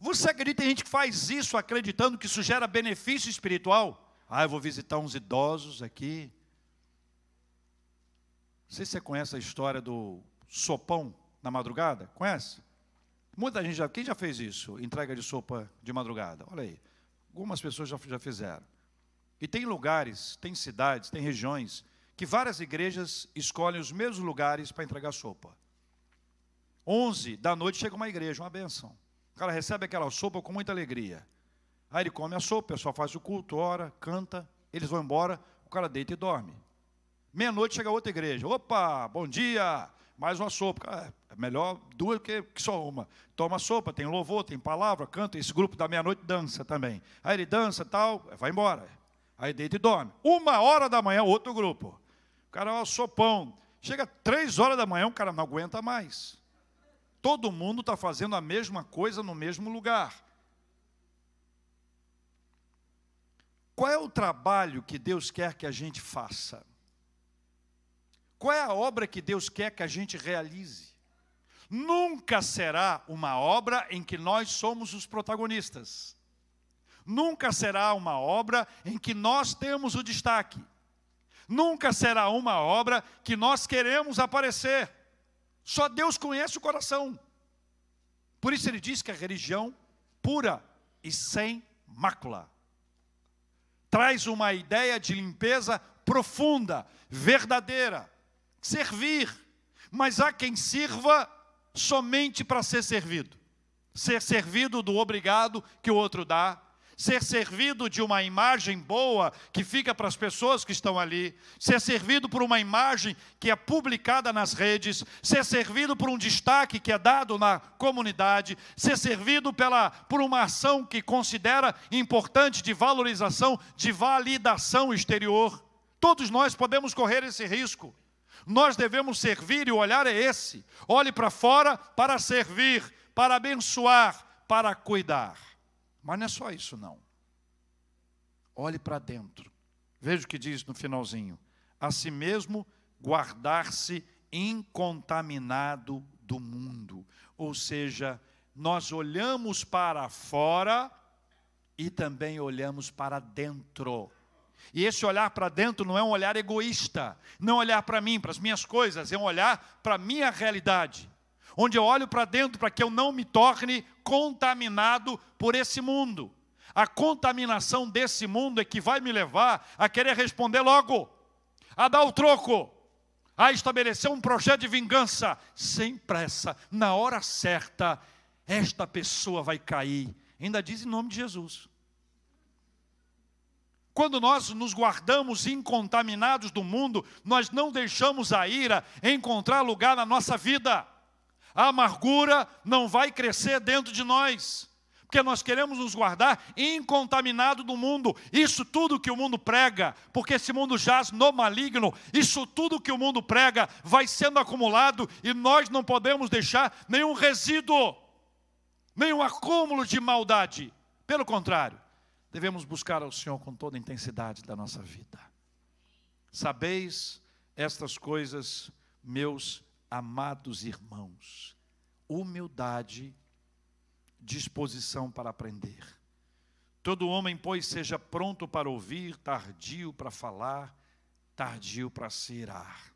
S1: Você acredita tem gente que faz isso acreditando que isso gera benefício espiritual? Ah, eu vou visitar uns idosos aqui. Não sei se você conhece a história do sopão na madrugada? Conhece? Muita gente já. Quem já fez isso? Entrega de sopa de madrugada. Olha aí. Algumas pessoas já, já fizeram. E tem lugares, tem cidades, tem regiões que várias igrejas escolhem os mesmos lugares para entregar sopa. 11 da noite chega uma igreja, uma benção. O cara recebe aquela sopa com muita alegria. Aí ele come a sopa, o pessoal faz o culto, ora, canta, eles vão embora, o cara deita e dorme. Meia-noite chega outra igreja. Opa, bom dia, mais uma sopa. É melhor duas que, só uma. Toma sopa, tem louvor, tem palavra, canta. Esse grupo da meia-noite dança também. Aí ele dança tal, vai embora. Aí deita e dorme. Uma hora da manhã, outro grupo. O cara, ó, sopão. Chega três horas da manhã, o cara não aguenta mais. Todo mundo está fazendo a mesma coisa no mesmo lugar. Qual é o trabalho que Deus quer que a gente faça? Qual é a obra que Deus quer que a gente realize? Nunca será uma obra em que nós somos os protagonistas. Nunca será uma obra em que nós temos o destaque. Nunca será uma obra que nós queremos aparecer. Só Deus conhece o coração. Por isso ele diz que a religião pura e sem mácula traz uma ideia de limpeza profunda, verdadeira, servir, mas há quem sirva somente para ser servido. Ser servido do obrigado que o outro dá, ser servido de uma imagem boa que fica para as pessoas que estão ali, ser servido por uma imagem que é publicada nas redes, ser servido por um destaque que é dado na comunidade, ser servido pela, por uma ação que considera importante de valorização, de validação exterior. Todos nós podemos correr esse risco. Nós devemos servir e o olhar é esse. Olhe para fora para servir, para abençoar, para cuidar. Mas não é só isso, não. Olhe para dentro. Veja o que diz no finalzinho. A si mesmo guardar-se incontaminado do mundo. Ou seja, nós olhamos para fora e também olhamos para dentro. E esse olhar para dentro não é um olhar egoísta, não é olhar para mim, para as minhas coisas, é um olhar para a minha realidade. Onde eu olho para dentro para que eu não me torne contaminado por esse mundo. A contaminação desse mundo é que vai me levar a querer responder logo, a dar o troco, a estabelecer um projeto de vingança sem pressa, na hora certa, esta pessoa vai cair. Ainda diz em nome de Jesus. Quando nós nos guardamos incontaminados do mundo, nós não deixamos a ira encontrar lugar na nossa vida. A amargura não vai crescer dentro de nós, porque nós queremos nos guardar incontaminado do mundo. Isso tudo que o mundo prega, porque esse mundo jaz no maligno, isso tudo que o mundo prega vai sendo acumulado e nós não podemos deixar nenhum resíduo, nenhum acúmulo de maldade. Pelo contrário, devemos buscar ao Senhor com toda a intensidade da nossa vida. Sabeis estas coisas, meus amados irmãos, humildade, disposição para aprender. Todo homem, pois, seja pronto para ouvir, tardio para falar, tardio para se irar.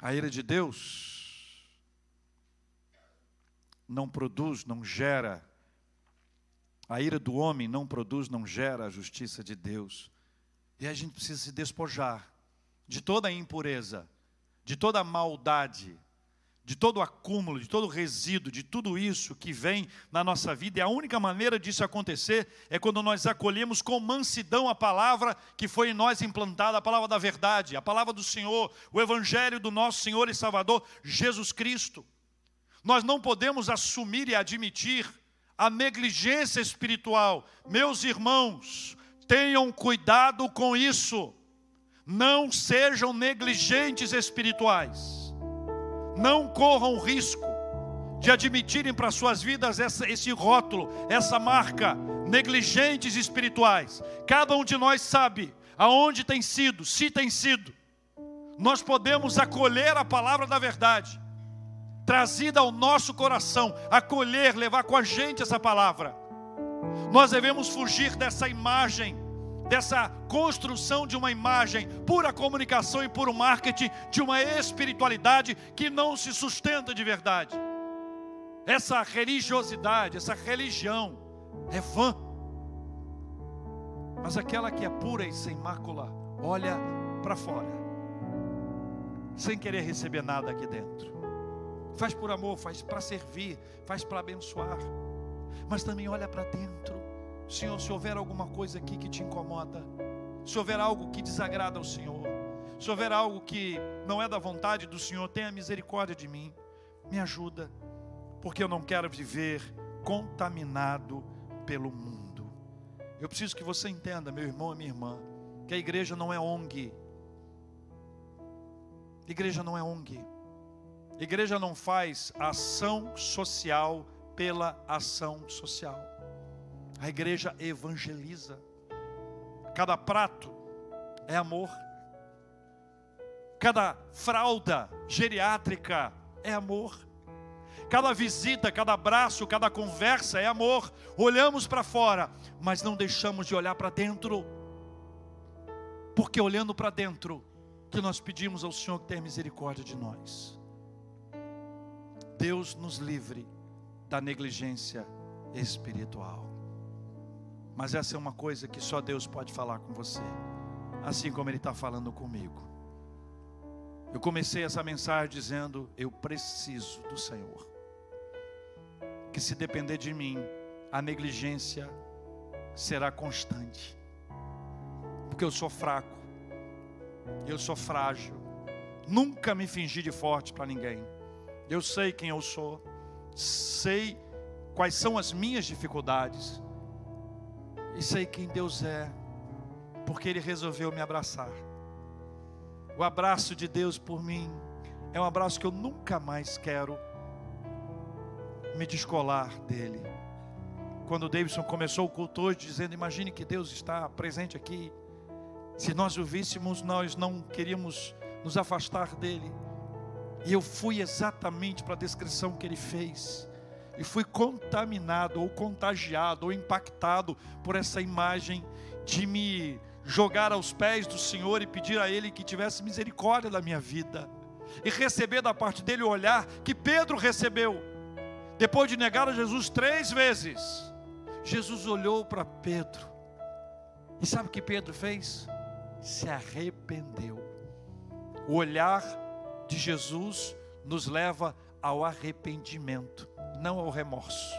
S1: A ira de Deus não produz, não gera. A ira do homem não produz, não gera a justiça de Deus. E a gente precisa se despojar de toda a impureza, de toda a maldade, de todo o acúmulo, de todo o resíduo, de tudo isso que vem na nossa vida. E a única maneira disso acontecer é quando nós acolhemos com mansidão a palavra que foi em nós implantada, a palavra da verdade, a palavra do Senhor, o evangelho do nosso Senhor e Salvador Jesus Cristo. Nós não podemos assumir e admitir a negligência espiritual. Meus irmãos, tenham cuidado com isso. Não sejam negligentes espirituais não corram risco de admitirem para suas vidas essa, esse rótulo, essa marca, negligentes espirituais. Cada um de nós sabe aonde tem sido, se tem sido. Nós podemos acolher a palavra da verdade, trazida ao nosso coração, acolher, levar com a gente essa palavra. Nós devemos fugir dessa imagem dessa construção de uma imagem, pura comunicação e puro marketing, de uma espiritualidade que não se sustenta de verdade. Essa religiosidade, essa religião é vã. Mas aquela que é pura e sem mácula, olha para fora, sem querer receber nada aqui dentro. Faz por amor, faz para servir, faz para abençoar, mas também olha para dentro Senhor, se houver alguma coisa aqui que te incomoda, se houver algo que desagrada ao Senhor, se houver algo que não é da vontade do Senhor, tenha misericórdia de mim, me ajuda, porque eu não quero viver contaminado pelo mundo. Eu preciso que você entenda, meu irmão e minha irmã, que a igreja não é ONG. Igreja não é ONG. Igreja não faz ação social pela ação social. A igreja evangeliza. Cada prato é amor. Cada fralda geriátrica é amor. Cada visita, cada abraço, cada conversa é amor. Olhamos para fora, mas não deixamos de olhar para dentro. Porque olhando para dentro, que nós pedimos ao Senhor que tenha misericórdia de nós. Deus nos livre da negligência espiritual. Mas essa é uma coisa que só Deus pode falar com você, assim como Ele está falando comigo. Eu comecei essa mensagem dizendo: Eu preciso do Senhor. Que se depender de mim, a negligência será constante, porque eu sou fraco, eu sou frágil, nunca me fingi de forte para ninguém. Eu sei quem eu sou, sei quais são as minhas dificuldades e sei quem Deus é, porque Ele resolveu me abraçar. O abraço de Deus por mim é um abraço que eu nunca mais quero me descolar dele. Quando Davidson começou o culto hoje, dizendo: Imagine que Deus está presente aqui. Se nós o víssemos, nós não queríamos nos afastar dele. E eu fui exatamente para a descrição que ele fez e fui contaminado ou contagiado ou impactado por essa imagem de me jogar aos pés do Senhor e pedir a Ele que tivesse misericórdia da minha vida e receber da parte dele o olhar que Pedro recebeu depois de negar a Jesus três vezes. Jesus olhou para Pedro e sabe o que Pedro fez? Se arrependeu. O olhar de Jesus nos leva ao arrependimento não ao remorso.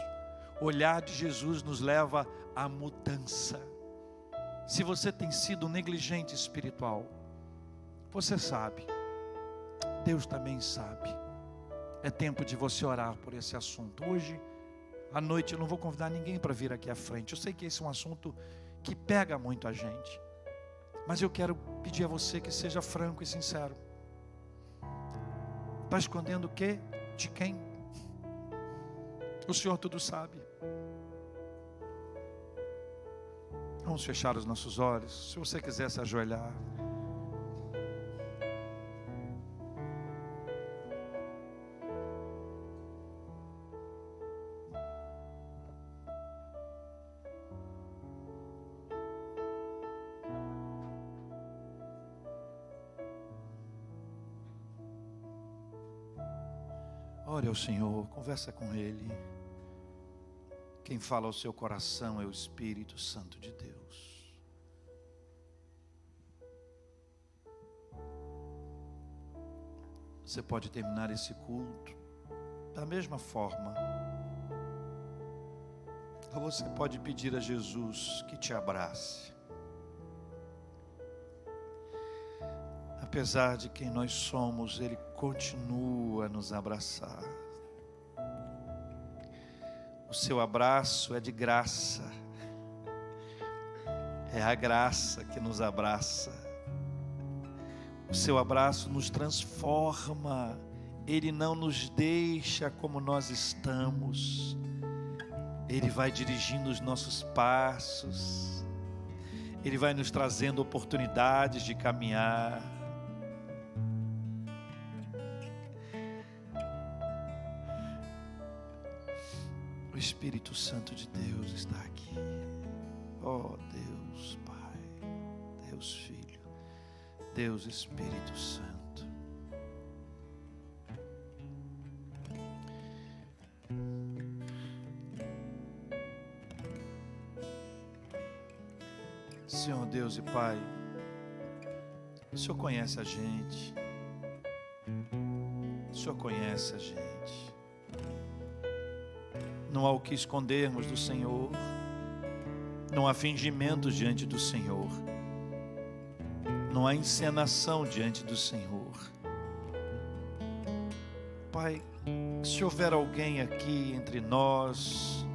S1: O olhar de Jesus nos leva à mudança. Se você tem sido negligente espiritual, você sabe, Deus também sabe. É tempo de você orar por esse assunto. Hoje, à noite, eu não vou convidar ninguém para vir aqui à frente. Eu sei que esse é um assunto que pega muito a gente. Mas eu quero pedir a você que seja franco e sincero. Está escondendo o quê? De quem? O Senhor tudo sabe. Vamos fechar os nossos olhos. Se você quiser se ajoelhar. Ore ao Senhor, conversa com Ele. Quem fala ao seu coração é o Espírito Santo de Deus. Você pode terminar esse culto da mesma forma. Ou você pode pedir a Jesus que te abrace. Apesar de quem nós somos, Ele continua a nos abraçar. O seu abraço é de graça. É a graça que nos abraça. O seu abraço nos transforma. Ele não nos deixa como nós estamos. Ele vai dirigindo os nossos passos. Ele vai nos trazendo oportunidades de caminhar. Espírito Santo de Deus está aqui. Oh Deus Pai, Deus Filho, Deus Espírito Santo. Senhor Deus e Pai, o Senhor conhece a gente, o Senhor conhece a gente não há o que escondermos do Senhor, não há fingimento diante do Senhor, não há encenação diante do Senhor. Pai, se houver alguém aqui entre nós,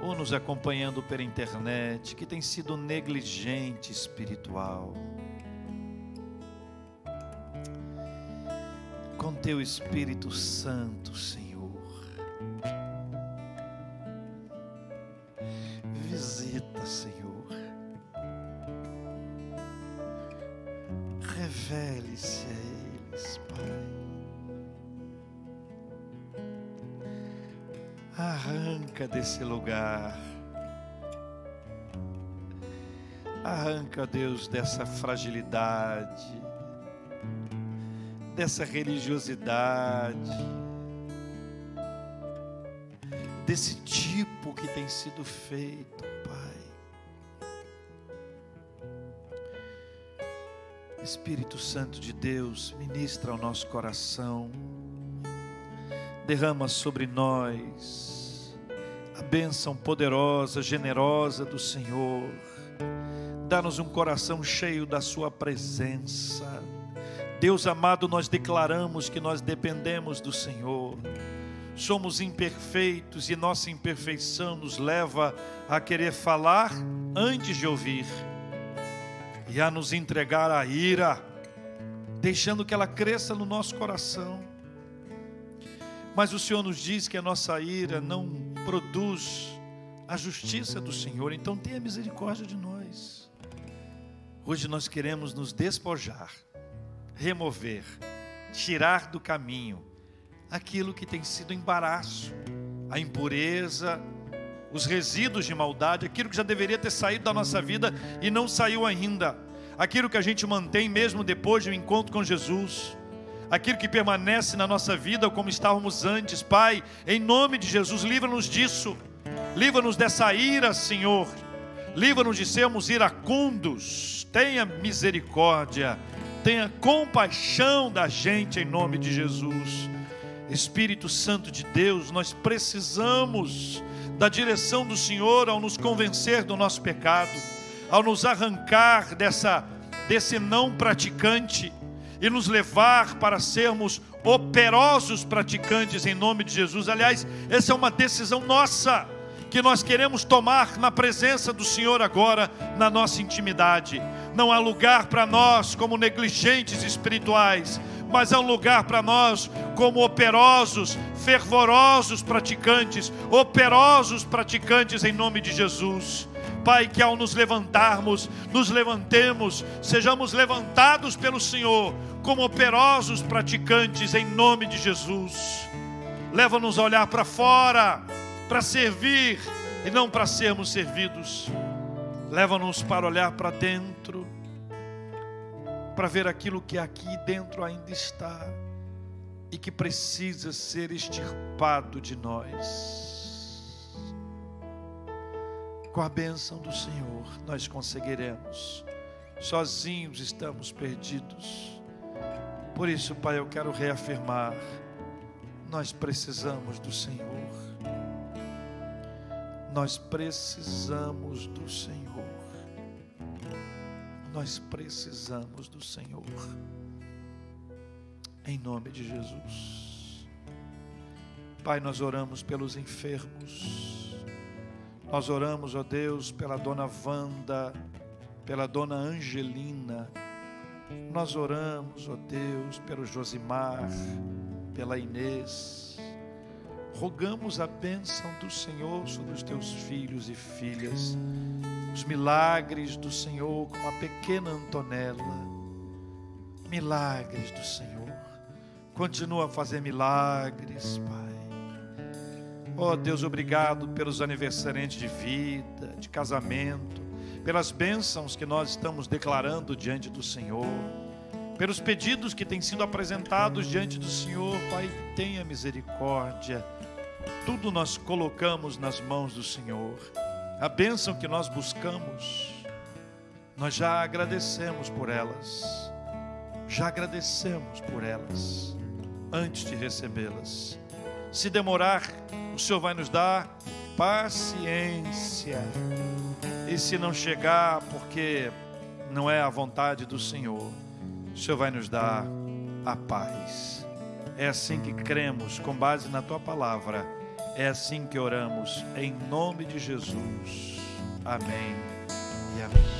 S1: ou nos acompanhando pela internet, que tem sido negligente espiritual, com teu Espírito Santo, Senhor Deus, dessa fragilidade, dessa religiosidade, desse tipo que tem sido feito, Pai. Espírito Santo de Deus, ministra ao nosso coração, derrama sobre nós a bênção poderosa, generosa do Senhor. Dá-nos um coração cheio da Sua presença. Deus amado, nós declaramos que nós dependemos do Senhor. Somos imperfeitos e nossa imperfeição nos leva a querer falar antes de ouvir e a nos entregar à ira, deixando que ela cresça no nosso coração. Mas o Senhor nos diz que a nossa ira não produz a justiça do Senhor. Então tenha misericórdia de nós. Hoje nós queremos nos despojar, remover, tirar do caminho aquilo que tem sido embaraço, a impureza, os resíduos de maldade, aquilo que já deveria ter saído da nossa vida e não saiu ainda, aquilo que a gente mantém mesmo depois de um encontro com Jesus aquilo que permanece na nossa vida como estávamos antes. Pai, em nome de Jesus, livra-nos disso. Livra-nos dessa ira, Senhor. Livra-nos de sermos iracundos. Tenha misericórdia. Tenha compaixão da gente em nome de Jesus. Espírito Santo de Deus, nós precisamos da direção do Senhor ao nos convencer do nosso pecado, ao nos arrancar dessa desse não praticante e nos levar para sermos operosos praticantes em nome de Jesus. Aliás, essa é uma decisão nossa que nós queremos tomar na presença do Senhor agora, na nossa intimidade. Não há lugar para nós como negligentes espirituais, mas há um lugar para nós como operosos, fervorosos praticantes, operosos praticantes em nome de Jesus. Pai, que ao nos levantarmos, nos levantemos, sejamos levantados pelo Senhor como operosos praticantes em nome de Jesus. Leva-nos a olhar para fora, para servir e não para sermos servidos. Leva-nos para olhar para dentro, para ver aquilo que aqui dentro ainda está. e que precisa ser extirpado de nós. Com a bênção do Senhor, nós conseguiremos. Sozinhos estamos perdidos. Por isso, Pai, eu quero reafirmar: nós precisamos do Senhor. Nós precisamos do Senhor. Nós precisamos do Senhor em nome de Jesus. Pai, nós oramos pelos enfermos, nós oramos, ó Deus, pela dona Wanda, pela dona Angelina, nós oramos, ó Deus, pelo Josimar, pela Inês, rogamos a bênção do Senhor sobre os teus filhos e filhas, os milagres do Senhor, como a pequena Antonella, milagres do Senhor Continua a fazer milagres, Pai. Oh Deus, obrigado pelos aniversariantes de vida, de casamento, pelas bênçãos que nós estamos declarando diante do Senhor, pelos pedidos que têm sido apresentados diante do Senhor, Pai, tenha misericórdia. Tudo nós colocamos nas mãos do Senhor. A bênção que nós buscamos, nós já agradecemos por elas. Já agradecemos por elas antes de recebê-las. Se demorar, o Senhor vai nos dar paciência. E se não chegar, porque não é a vontade do Senhor, o Senhor vai nos dar a paz. É assim que cremos, com base na tua palavra. É assim que oramos, em nome de Jesus. Amém e amém.